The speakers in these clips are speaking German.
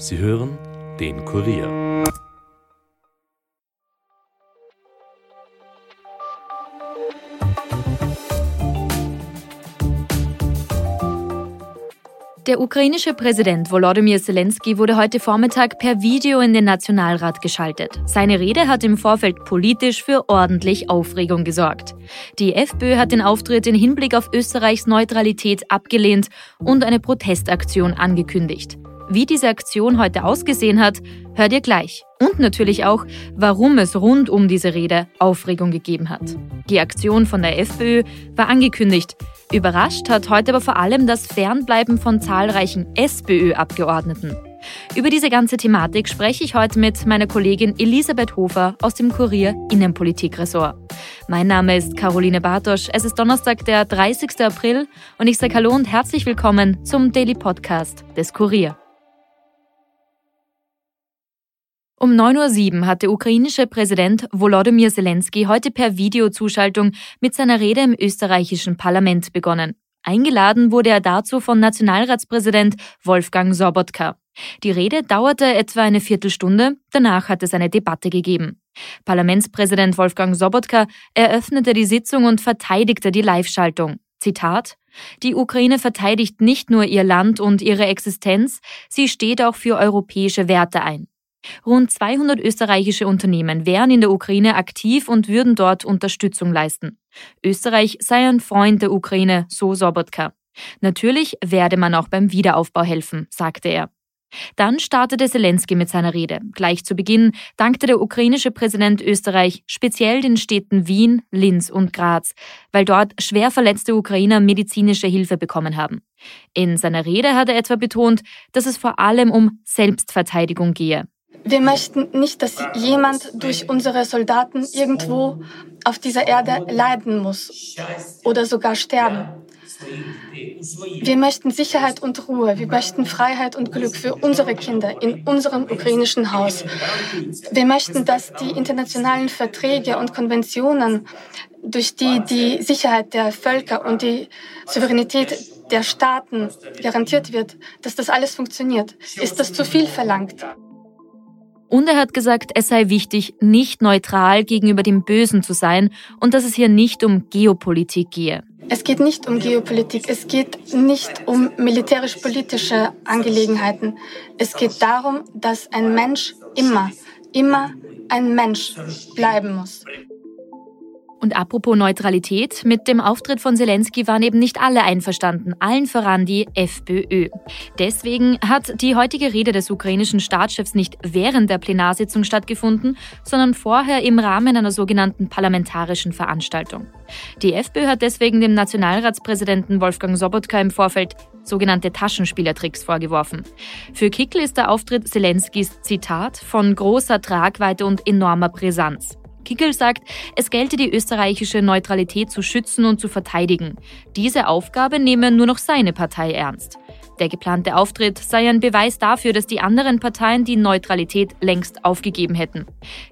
Sie hören den Kurier. Der ukrainische Präsident Volodymyr Zelensky wurde heute Vormittag per Video in den Nationalrat geschaltet. Seine Rede hat im Vorfeld politisch für ordentlich Aufregung gesorgt. Die FPÖ hat den Auftritt in Hinblick auf Österreichs Neutralität abgelehnt und eine Protestaktion angekündigt. Wie diese Aktion heute ausgesehen hat, hört ihr gleich. Und natürlich auch, warum es rund um diese Rede Aufregung gegeben hat. Die Aktion von der FPÖ war angekündigt. Überrascht hat heute aber vor allem das Fernbleiben von zahlreichen SPÖ-Abgeordneten. Über diese ganze Thematik spreche ich heute mit meiner Kollegin Elisabeth Hofer aus dem Kurier Innenpolitik-Ressort. Mein Name ist Caroline Bartosch. Es ist Donnerstag, der 30. April und ich sage Hallo und herzlich willkommen zum Daily Podcast des Kurier. Um 9.07 Uhr hat der ukrainische Präsident Volodymyr Zelensky heute per Videozuschaltung mit seiner Rede im österreichischen Parlament begonnen. Eingeladen wurde er dazu von Nationalratspräsident Wolfgang Sobotka. Die Rede dauerte etwa eine Viertelstunde, danach hat es eine Debatte gegeben. Parlamentspräsident Wolfgang Sobotka eröffnete die Sitzung und verteidigte die Live-Schaltung. Zitat Die Ukraine verteidigt nicht nur ihr Land und ihre Existenz, sie steht auch für europäische Werte ein. Rund 200 österreichische Unternehmen wären in der Ukraine aktiv und würden dort Unterstützung leisten. Österreich sei ein Freund der Ukraine, so Sobotka. Natürlich werde man auch beim Wiederaufbau helfen, sagte er. Dann startete Zelensky mit seiner Rede. Gleich zu Beginn dankte der ukrainische Präsident Österreich speziell den Städten Wien, Linz und Graz, weil dort schwer verletzte Ukrainer medizinische Hilfe bekommen haben. In seiner Rede hat er etwa betont, dass es vor allem um Selbstverteidigung gehe. Wir möchten nicht, dass jemand durch unsere Soldaten irgendwo auf dieser Erde leiden muss oder sogar sterben. Wir möchten Sicherheit und Ruhe. Wir möchten Freiheit und Glück für unsere Kinder in unserem ukrainischen Haus. Wir möchten, dass die internationalen Verträge und Konventionen, durch die die Sicherheit der Völker und die Souveränität der Staaten garantiert wird, dass das alles funktioniert. Ist das zu viel verlangt? Und er hat gesagt, es sei wichtig, nicht neutral gegenüber dem Bösen zu sein und dass es hier nicht um Geopolitik gehe. Es geht nicht um Geopolitik, es geht nicht um militärisch-politische Angelegenheiten. Es geht darum, dass ein Mensch immer, immer ein Mensch bleiben muss. Und apropos Neutralität, mit dem Auftritt von Zelensky waren eben nicht alle einverstanden, allen voran die FPÖ. Deswegen hat die heutige Rede des ukrainischen Staatschefs nicht während der Plenarsitzung stattgefunden, sondern vorher im Rahmen einer sogenannten parlamentarischen Veranstaltung. Die FPÖ hat deswegen dem Nationalratspräsidenten Wolfgang Sobotka im Vorfeld sogenannte Taschenspielertricks vorgeworfen. Für Kickl ist der Auftritt Zelenskys Zitat von großer Tragweite und enormer Brisanz. Kickel sagt, es gelte die österreichische Neutralität zu schützen und zu verteidigen. Diese Aufgabe nehme nur noch seine Partei ernst. Der geplante Auftritt sei ein Beweis dafür, dass die anderen Parteien die Neutralität längst aufgegeben hätten.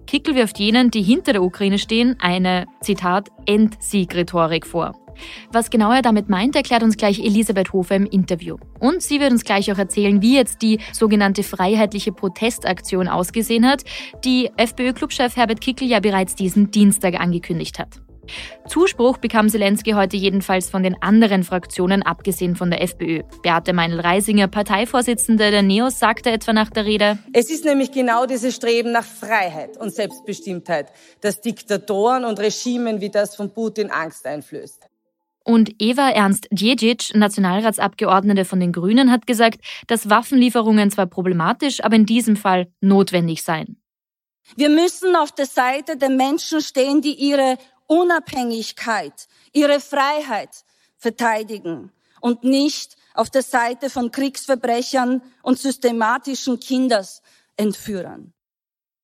Kickel wirft jenen, die hinter der Ukraine stehen, eine, Zitat, Endsieg-Rhetorik vor. Was genau er damit meint, erklärt uns gleich Elisabeth Hofer im Interview. Und sie wird uns gleich auch erzählen, wie jetzt die sogenannte freiheitliche Protestaktion ausgesehen hat, die FPÖ-Clubchef Herbert Kickel ja bereits diesen Dienstag angekündigt hat. Zuspruch bekam Zelensky heute jedenfalls von den anderen Fraktionen, abgesehen von der FPÖ. Beate Meinl-Reisinger, Parteivorsitzende der NEOS, sagte etwa nach der Rede, Es ist nämlich genau dieses Streben nach Freiheit und Selbstbestimmtheit, das Diktatoren und Regimen wie das von Putin Angst einflößt. Und Eva Ernst Djedzic, Nationalratsabgeordnete von den Grünen, hat gesagt, dass Waffenlieferungen zwar problematisch, aber in diesem Fall notwendig seien. Wir müssen auf der Seite der Menschen stehen, die ihre Unabhängigkeit, ihre Freiheit verteidigen und nicht auf der Seite von Kriegsverbrechern und systematischen Kindesentführern.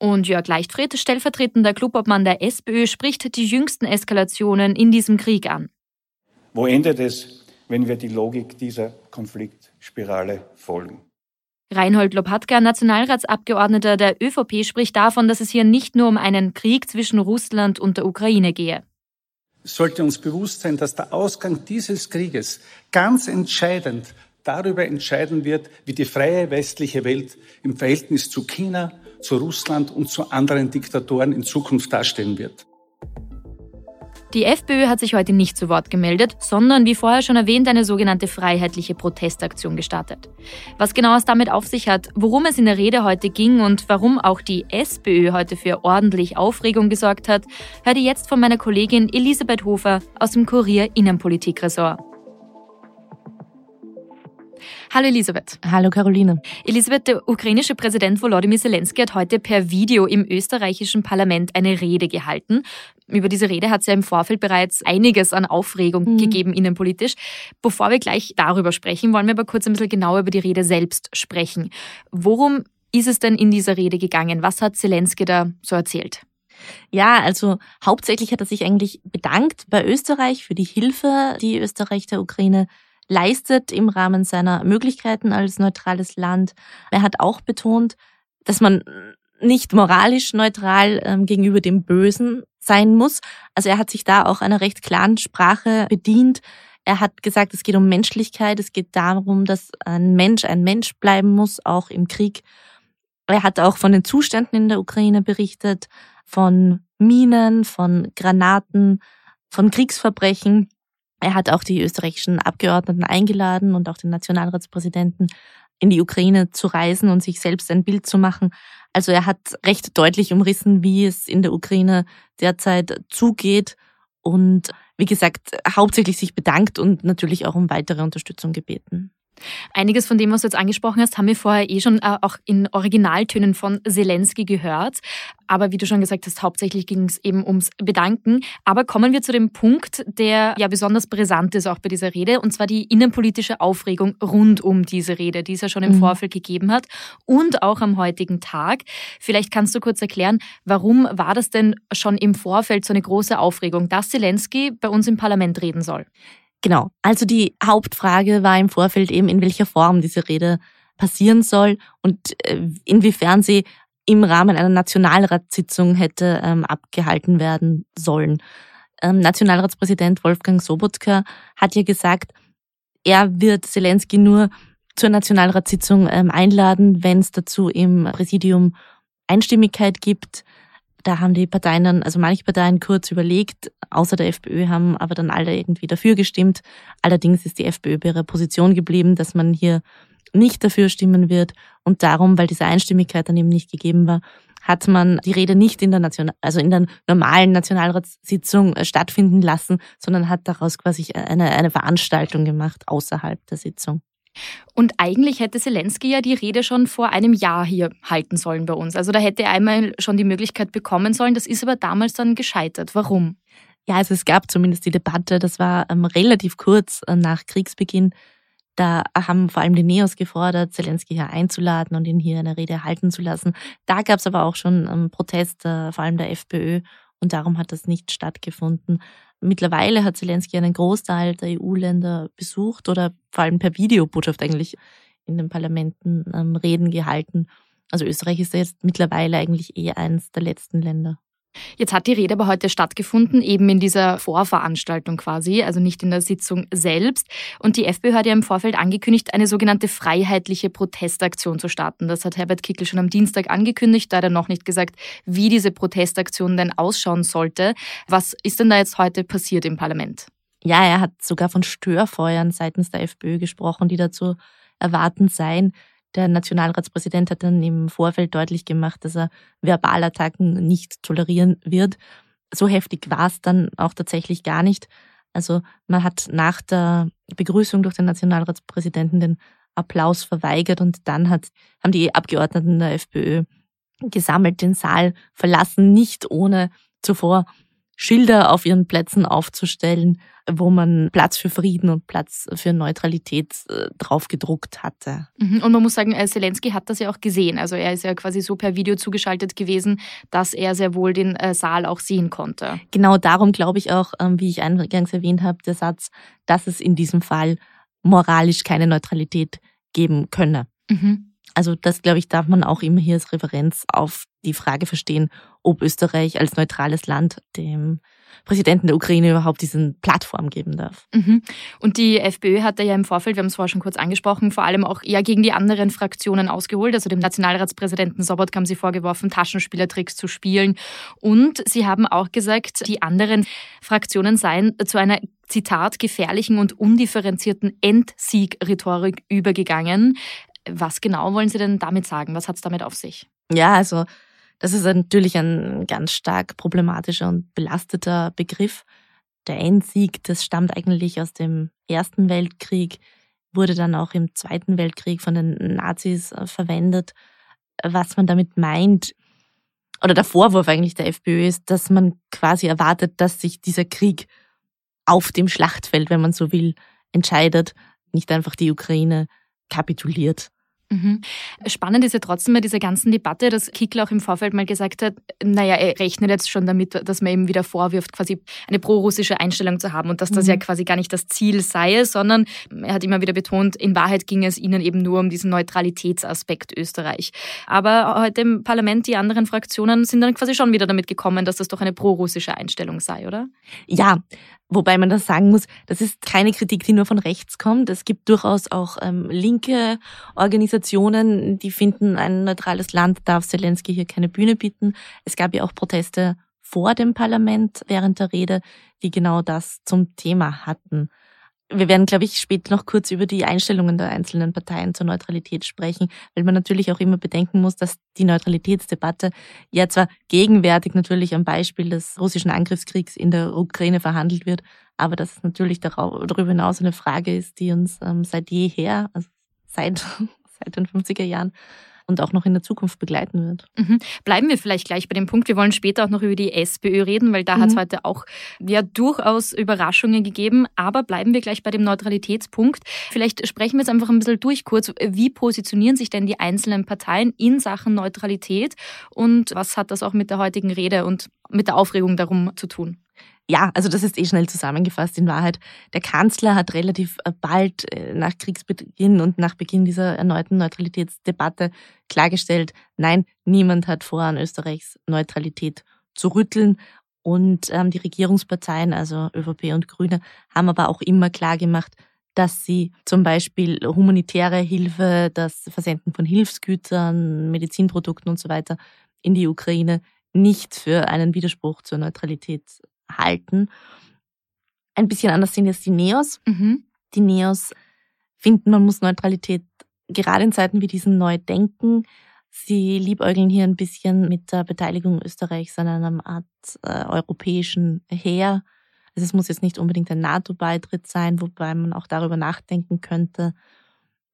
Und Jörg Leichtfried, stellvertretender Clubobmann der SPÖ, spricht die jüngsten Eskalationen in diesem Krieg an. Wo endet es, wenn wir die Logik dieser Konfliktspirale folgen? Reinhold Lopatka, Nationalratsabgeordneter der ÖVP, spricht davon, dass es hier nicht nur um einen Krieg zwischen Russland und der Ukraine gehe. Es sollte uns bewusst sein, dass der Ausgang dieses Krieges ganz entscheidend darüber entscheiden wird, wie die freie westliche Welt im Verhältnis zu China, zu Russland und zu anderen Diktatoren in Zukunft dastehen wird. Die FPÖ hat sich heute nicht zu Wort gemeldet, sondern wie vorher schon erwähnt, eine sogenannte freiheitliche Protestaktion gestartet. Was genau es damit auf sich hat, worum es in der Rede heute ging und warum auch die SPÖ heute für ordentlich Aufregung gesorgt hat, hört ihr jetzt von meiner Kollegin Elisabeth Hofer aus dem Kurier Innenpolitik-Ressort. Hallo Elisabeth. Hallo Caroline. Elisabeth, der ukrainische Präsident Volodymyr Zelensky hat heute per Video im österreichischen Parlament eine Rede gehalten. Über diese Rede hat es ja im Vorfeld bereits einiges an Aufregung mhm. gegeben innenpolitisch. Bevor wir gleich darüber sprechen, wollen wir aber kurz ein bisschen genauer über die Rede selbst sprechen. Worum ist es denn in dieser Rede gegangen? Was hat Zelensky da so erzählt? Ja, also hauptsächlich hat er sich eigentlich bedankt bei Österreich für die Hilfe, die Österreich der Ukraine leistet im Rahmen seiner Möglichkeiten als neutrales Land. Er hat auch betont, dass man nicht moralisch neutral ähm, gegenüber dem Bösen sein muss. Also er hat sich da auch einer recht klaren Sprache bedient. Er hat gesagt, es geht um Menschlichkeit, es geht darum, dass ein Mensch ein Mensch bleiben muss, auch im Krieg. Er hat auch von den Zuständen in der Ukraine berichtet, von Minen, von Granaten, von Kriegsverbrechen. Er hat auch die österreichischen Abgeordneten eingeladen und auch den Nationalratspräsidenten in die Ukraine zu reisen und sich selbst ein Bild zu machen. Also er hat recht deutlich umrissen, wie es in der Ukraine derzeit zugeht und wie gesagt, hauptsächlich sich bedankt und natürlich auch um weitere Unterstützung gebeten. Einiges von dem, was du jetzt angesprochen hast, haben wir vorher eh schon äh, auch in Originaltönen von Zelensky gehört. Aber wie du schon gesagt hast, hauptsächlich ging es eben ums Bedanken. Aber kommen wir zu dem Punkt, der ja besonders brisant ist auch bei dieser Rede, und zwar die innenpolitische Aufregung rund um diese Rede, die es ja schon im mhm. Vorfeld gegeben hat und auch am heutigen Tag. Vielleicht kannst du kurz erklären, warum war das denn schon im Vorfeld so eine große Aufregung, dass Zelensky bei uns im Parlament reden soll? Genau. Also die Hauptfrage war im Vorfeld eben, in welcher Form diese Rede passieren soll und äh, inwiefern sie im Rahmen einer Nationalratssitzung hätte ähm, abgehalten werden sollen. Ähm, Nationalratspräsident Wolfgang Sobotka hat ja gesagt, er wird Zelensky nur zur Nationalratssitzung ähm, einladen, wenn es dazu im Präsidium Einstimmigkeit gibt. Da haben die Parteien dann, also manche Parteien kurz überlegt, außer der FPÖ haben aber dann alle irgendwie dafür gestimmt. Allerdings ist die FPÖ bei ihrer Position geblieben, dass man hier nicht dafür stimmen wird. Und darum, weil diese Einstimmigkeit dann eben nicht gegeben war, hat man die Rede nicht in der National also in der normalen Nationalratssitzung äh, stattfinden lassen, sondern hat daraus quasi eine, eine Veranstaltung gemacht außerhalb der Sitzung. Und eigentlich hätte Zelensky ja die Rede schon vor einem Jahr hier halten sollen bei uns. Also da hätte er einmal schon die Möglichkeit bekommen sollen. Das ist aber damals dann gescheitert. Warum? Ja, also es gab zumindest die Debatte, das war ähm, relativ kurz äh, nach Kriegsbeginn. Da haben vor allem die Neos gefordert, Zelensky hier einzuladen und ihn hier eine Rede halten zu lassen. Da gab es aber auch schon ähm, Protest, äh, vor allem der FPÖ, und darum hat das nicht stattgefunden. Mittlerweile hat Zelensky einen Großteil der EU-Länder besucht oder vor allem per Videobotschaft eigentlich in den Parlamenten ähm, Reden gehalten. Also Österreich ist jetzt mittlerweile eigentlich eh eines der letzten Länder. Jetzt hat die Rede aber heute stattgefunden, eben in dieser Vorveranstaltung quasi, also nicht in der Sitzung selbst. Und die FPÖ hat ja im Vorfeld angekündigt, eine sogenannte freiheitliche Protestaktion zu starten. Das hat Herbert Kickel schon am Dienstag angekündigt, da hat er noch nicht gesagt, wie diese Protestaktion denn ausschauen sollte. Was ist denn da jetzt heute passiert im Parlament? Ja, er hat sogar von Störfeuern seitens der FPÖ gesprochen, die dazu erwarten seien. Der Nationalratspräsident hat dann im Vorfeld deutlich gemacht, dass er Verbalattacken nicht tolerieren wird. So heftig war es dann auch tatsächlich gar nicht. Also man hat nach der Begrüßung durch den Nationalratspräsidenten den Applaus verweigert und dann hat, haben die Abgeordneten der FPÖ gesammelt den Saal verlassen, nicht ohne zuvor Schilder auf ihren Plätzen aufzustellen, wo man Platz für Frieden und Platz für Neutralität äh, drauf gedruckt hatte. Mhm. Und man muss sagen, äh, Zelensky hat das ja auch gesehen. Also er ist ja quasi so per Video zugeschaltet gewesen, dass er sehr wohl den äh, Saal auch sehen konnte. Genau darum glaube ich auch, ähm, wie ich eingangs erwähnt habe, der Satz, dass es in diesem Fall moralisch keine Neutralität geben könne. Mhm. Also das, glaube ich, darf man auch immer hier als Referenz auf die Frage verstehen, ob Österreich als neutrales Land dem Präsidenten der Ukraine überhaupt diesen Plattform geben darf. Mhm. Und die FPÖ hat da ja im Vorfeld, wir haben es vorher schon kurz angesprochen, vor allem auch eher gegen die anderen Fraktionen ausgeholt. Also dem Nationalratspräsidenten Sobotka haben sie vorgeworfen, Taschenspielertricks zu spielen. Und sie haben auch gesagt, die anderen Fraktionen seien zu einer Zitat, gefährlichen und undifferenzierten Endsieg-Rhetorik übergegangen. Was genau wollen Sie denn damit sagen? Was hat es damit auf sich? Ja, also das ist natürlich ein ganz stark problematischer und belasteter Begriff. Der Endsieg, das stammt eigentlich aus dem Ersten Weltkrieg, wurde dann auch im Zweiten Weltkrieg von den Nazis äh, verwendet. Was man damit meint, oder der Vorwurf eigentlich der FPÖ ist, dass man quasi erwartet, dass sich dieser Krieg auf dem Schlachtfeld, wenn man so will, entscheidet, nicht einfach die Ukraine kapituliert. Mhm. Spannend ist ja trotzdem bei dieser ganzen Debatte, dass Kickl auch im Vorfeld mal gesagt hat, naja, er rechnet jetzt schon damit, dass man ihm wieder vorwirft, quasi eine pro-russische Einstellung zu haben und dass das mhm. ja quasi gar nicht das Ziel sei, sondern er hat immer wieder betont, in Wahrheit ging es ihnen eben nur um diesen Neutralitätsaspekt Österreich. Aber heute im Parlament, die anderen Fraktionen sind dann quasi schon wieder damit gekommen, dass das doch eine pro-russische Einstellung sei, oder? Ja, Wobei man das sagen muss, das ist keine Kritik, die nur von rechts kommt. Es gibt durchaus auch ähm, linke Organisationen, die finden, ein neutrales Land darf Zelensky hier keine Bühne bieten. Es gab ja auch Proteste vor dem Parlament während der Rede, die genau das zum Thema hatten. Wir werden, glaube ich, später noch kurz über die Einstellungen der einzelnen Parteien zur Neutralität sprechen, weil man natürlich auch immer bedenken muss, dass die Neutralitätsdebatte ja zwar gegenwärtig natürlich am Beispiel des russischen Angriffskriegs in der Ukraine verhandelt wird, aber dass es natürlich darüber hinaus eine Frage ist, die uns ähm, seit jeher, also seit, seit den 50er Jahren, und auch noch in der Zukunft begleiten wird. Mhm. Bleiben wir vielleicht gleich bei dem Punkt. Wir wollen später auch noch über die SPÖ reden, weil da mhm. hat es heute auch ja durchaus Überraschungen gegeben. Aber bleiben wir gleich bei dem Neutralitätspunkt. Vielleicht sprechen wir jetzt einfach ein bisschen durch kurz. Wie positionieren sich denn die einzelnen Parteien in Sachen Neutralität und was hat das auch mit der heutigen Rede und mit der Aufregung darum zu tun? Ja, also das ist eh schnell zusammengefasst in Wahrheit. Der Kanzler hat relativ äh, bald äh, nach Kriegsbeginn und nach Beginn dieser erneuten Neutralitätsdebatte klargestellt, nein, niemand hat vor, an Österreichs Neutralität zu rütteln. Und ähm, die Regierungsparteien, also ÖVP und Grüne, haben aber auch immer klargemacht, dass sie zum Beispiel humanitäre Hilfe, das Versenden von Hilfsgütern, Medizinprodukten und so weiter in die Ukraine nicht für einen Widerspruch zur Neutralität halten. Ein bisschen anders sind jetzt die Neos. Mhm. Die Neos finden, man muss Neutralität gerade in Zeiten wie diesen neu denken. Sie liebäugeln hier ein bisschen mit der Beteiligung Österreichs an einer Art äh, europäischen Heer. Also es muss jetzt nicht unbedingt ein NATO-Beitritt sein, wobei man auch darüber nachdenken könnte.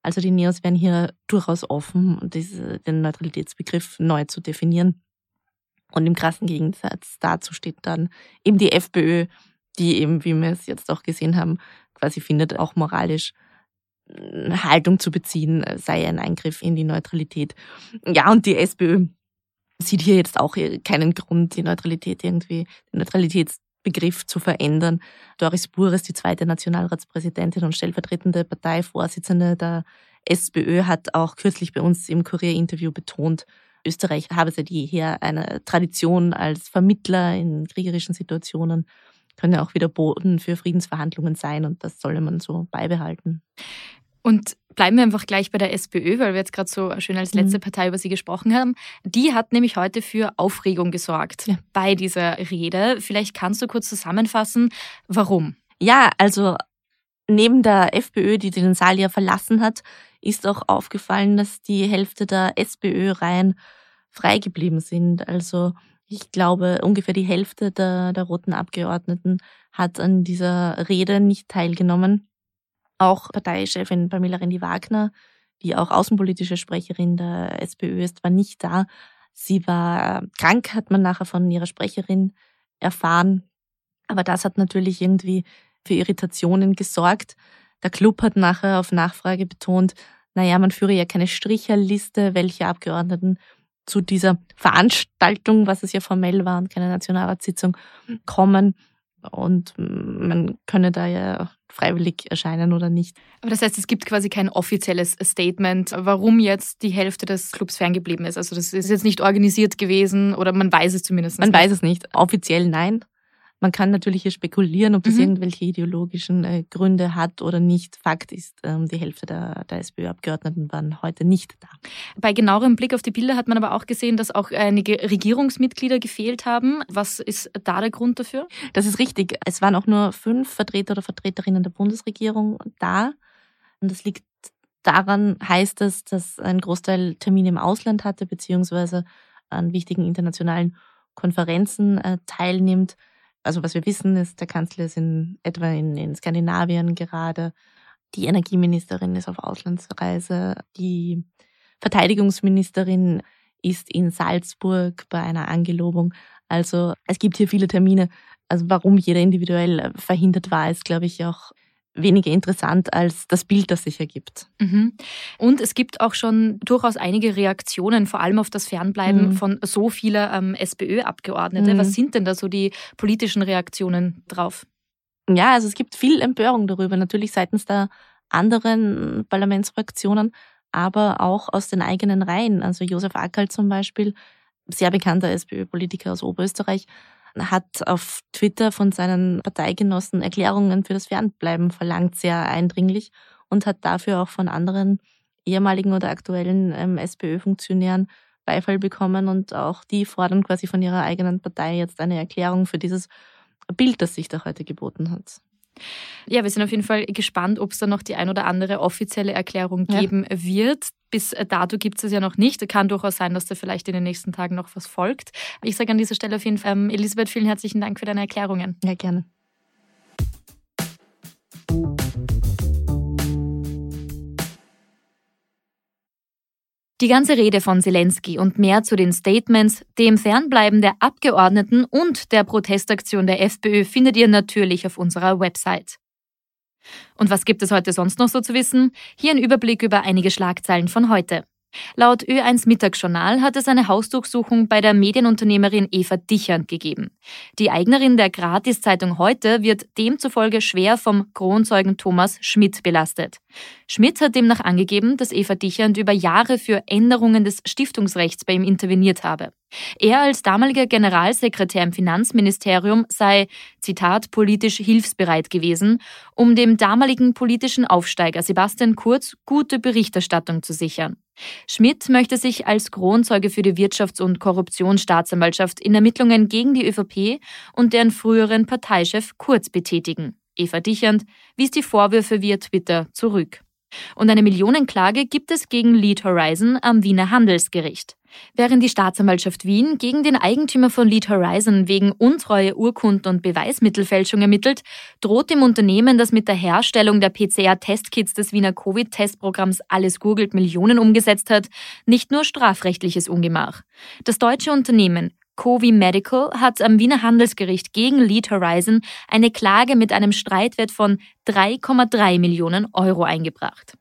Also die Neos wären hier durchaus offen, diese, den Neutralitätsbegriff neu zu definieren. Und im krassen Gegensatz dazu steht dann eben die FPÖ, die eben, wie wir es jetzt auch gesehen haben, quasi findet, auch moralisch äh, Haltung zu beziehen, sei ein Eingriff in die Neutralität. Ja, und die SPÖ sieht hier jetzt auch keinen Grund, die Neutralität irgendwie, den Neutralitätsbegriff zu verändern. Doris Bures, die zweite Nationalratspräsidentin und stellvertretende Parteivorsitzende der SPÖ, hat auch kürzlich bei uns im Kurier-Interview betont, Österreich habe seit jeher eine Tradition als Vermittler in kriegerischen Situationen, können ja auch wieder Boden für Friedensverhandlungen sein und das solle man so beibehalten. Und bleiben wir einfach gleich bei der SPÖ, weil wir jetzt gerade so schön als letzte mhm. Partei über sie gesprochen haben. Die hat nämlich heute für Aufregung gesorgt ja. bei dieser Rede. Vielleicht kannst du kurz zusammenfassen, warum? Ja, also neben der FPÖ, die den Saal ja verlassen hat, ist auch aufgefallen, dass die Hälfte der SPÖ-Reihen frei geblieben sind. Also ich glaube, ungefähr die Hälfte der, der roten Abgeordneten hat an dieser Rede nicht teilgenommen. Auch Parteichefin Pamela Rendi-Wagner, die auch außenpolitische Sprecherin der SPÖ ist, war nicht da. Sie war krank, hat man nachher von ihrer Sprecherin erfahren. Aber das hat natürlich irgendwie für Irritationen gesorgt. Der Club hat nachher auf Nachfrage betont, naja, man führe ja keine Stricherliste, welche Abgeordneten zu dieser Veranstaltung, was es ja formell war und keine Nationalratssitzung, kommen. Und man könne da ja freiwillig erscheinen oder nicht. Aber das heißt, es gibt quasi kein offizielles Statement, warum jetzt die Hälfte des Clubs ferngeblieben ist. Also das ist jetzt nicht organisiert gewesen oder man weiß es zumindest. Man nicht. weiß es nicht. Offiziell nein. Man kann natürlich hier spekulieren, ob das mhm. irgendwelche ideologischen äh, Gründe hat oder nicht. Fakt ist, ähm, die Hälfte der, der SPÖ-Abgeordneten waren heute nicht da. Bei genauerem Blick auf die Bilder hat man aber auch gesehen, dass auch einige Regierungsmitglieder gefehlt haben. Was ist da der Grund dafür? Das ist richtig. Es waren auch nur fünf Vertreter oder Vertreterinnen der Bundesregierung da. Und das liegt daran, heißt es, dass ein Großteil Termine im Ausland hatte, beziehungsweise an wichtigen internationalen Konferenzen äh, teilnimmt also was wir wissen, ist, der Kanzler ist in, etwa in, in Skandinavien gerade. Die Energieministerin ist auf Auslandsreise. Die Verteidigungsministerin ist in Salzburg bei einer Angelobung. Also es gibt hier viele Termine. Also warum jeder individuell verhindert war, ist, glaube ich, auch weniger interessant als das Bild, das sich ergibt. Mhm. Und es gibt auch schon durchaus einige Reaktionen, vor allem auf das Fernbleiben mhm. von so vieler ähm, SPÖ-Abgeordnete. Mhm. Was sind denn da so die politischen Reaktionen drauf? Ja, also es gibt viel Empörung darüber, natürlich seitens der anderen Parlamentsfraktionen, aber auch aus den eigenen Reihen. Also Josef Ackerl zum Beispiel, sehr bekannter SPÖ-Politiker aus Oberösterreich, hat auf Twitter von seinen Parteigenossen Erklärungen für das Fernbleiben verlangt, sehr eindringlich und hat dafür auch von anderen ehemaligen oder aktuellen ähm, SPÖ-Funktionären Beifall bekommen und auch die fordern quasi von ihrer eigenen Partei jetzt eine Erklärung für dieses Bild, das sich da heute geboten hat. Ja, wir sind auf jeden Fall gespannt, ob es da noch die ein oder andere offizielle Erklärung geben ja. wird. Bis dato gibt es ja noch nicht. Kann durchaus sein, dass da vielleicht in den nächsten Tagen noch was folgt. Ich sage an dieser Stelle auf jeden Fall, ähm, Elisabeth, vielen herzlichen Dank für deine Erklärungen. Ja, gerne. Die ganze Rede von Zelensky und mehr zu den Statements, dem Fernbleiben der Abgeordneten und der Protestaktion der FPÖ findet ihr natürlich auf unserer Website. Und was gibt es heute sonst noch so zu wissen? Hier ein Überblick über einige Schlagzeilen von heute. Laut Ö1 Mittagsjournal hat es eine Hausdurchsuchung bei der Medienunternehmerin Eva Dichern gegeben. Die Eignerin der Gratiszeitung heute wird demzufolge schwer vom Kronzeugen Thomas Schmidt belastet. Schmidt hat demnach angegeben, dass Eva Dichand über Jahre für Änderungen des Stiftungsrechts bei ihm interveniert habe. Er als damaliger Generalsekretär im Finanzministerium sei, Zitat, politisch hilfsbereit gewesen, um dem damaligen politischen Aufsteiger Sebastian Kurz gute Berichterstattung zu sichern. Schmidt möchte sich als Kronzeuge für die Wirtschafts- und Korruptionsstaatsanwaltschaft in Ermittlungen gegen die ÖVP und deren früheren Parteichef Kurz betätigen. Eva Dichand wies die Vorwürfe via Twitter zurück. Und eine Millionenklage gibt es gegen Lead Horizon am Wiener Handelsgericht. Während die Staatsanwaltschaft Wien gegen den Eigentümer von Lead Horizon wegen untreue Urkunden und Beweismittelfälschung ermittelt, droht dem Unternehmen, das mit der Herstellung der PCR-Testkits des Wiener Covid-Testprogramms Alles Googelt Millionen umgesetzt hat, nicht nur strafrechtliches Ungemach. Das deutsche Unternehmen Covi Medical hat am Wiener Handelsgericht gegen Lead Horizon eine Klage mit einem Streitwert von 3,3 Millionen Euro eingebracht.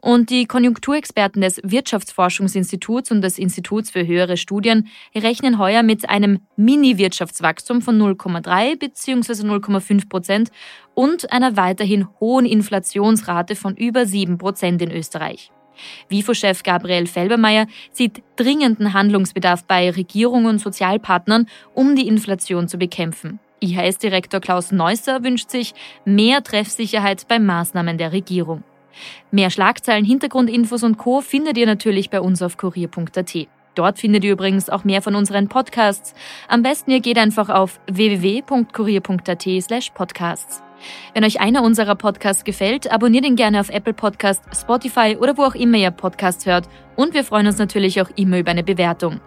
Und die Konjunkturexperten des Wirtschaftsforschungsinstituts und des Instituts für höhere Studien rechnen heuer mit einem Mini-Wirtschaftswachstum von 0,3 bzw. 0,5 Prozent und einer weiterhin hohen Inflationsrate von über 7 Prozent in Österreich. WIFO-Chef Gabriel Felbermeier sieht dringenden Handlungsbedarf bei Regierungen und Sozialpartnern, um die Inflation zu bekämpfen. IHS-Direktor Klaus Neusser wünscht sich mehr Treffsicherheit bei Maßnahmen der Regierung. Mehr Schlagzeilen, Hintergrundinfos und Co. findet ihr natürlich bei uns auf kurier.at. Dort findet ihr übrigens auch mehr von unseren Podcasts. Am besten ihr geht einfach auf www.kurier.at slash podcasts. Wenn euch einer unserer Podcasts gefällt, abonniert ihn gerne auf Apple Podcast, Spotify oder wo auch immer ihr Podcasts hört. Und wir freuen uns natürlich auch immer über eine Bewertung.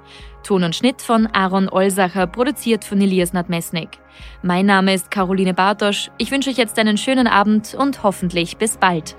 Ton und Schnitt von Aaron Olsacher, produziert von Elias Nadmesnik. Mein Name ist Caroline Bartosch. Ich wünsche euch jetzt einen schönen Abend und hoffentlich bis bald.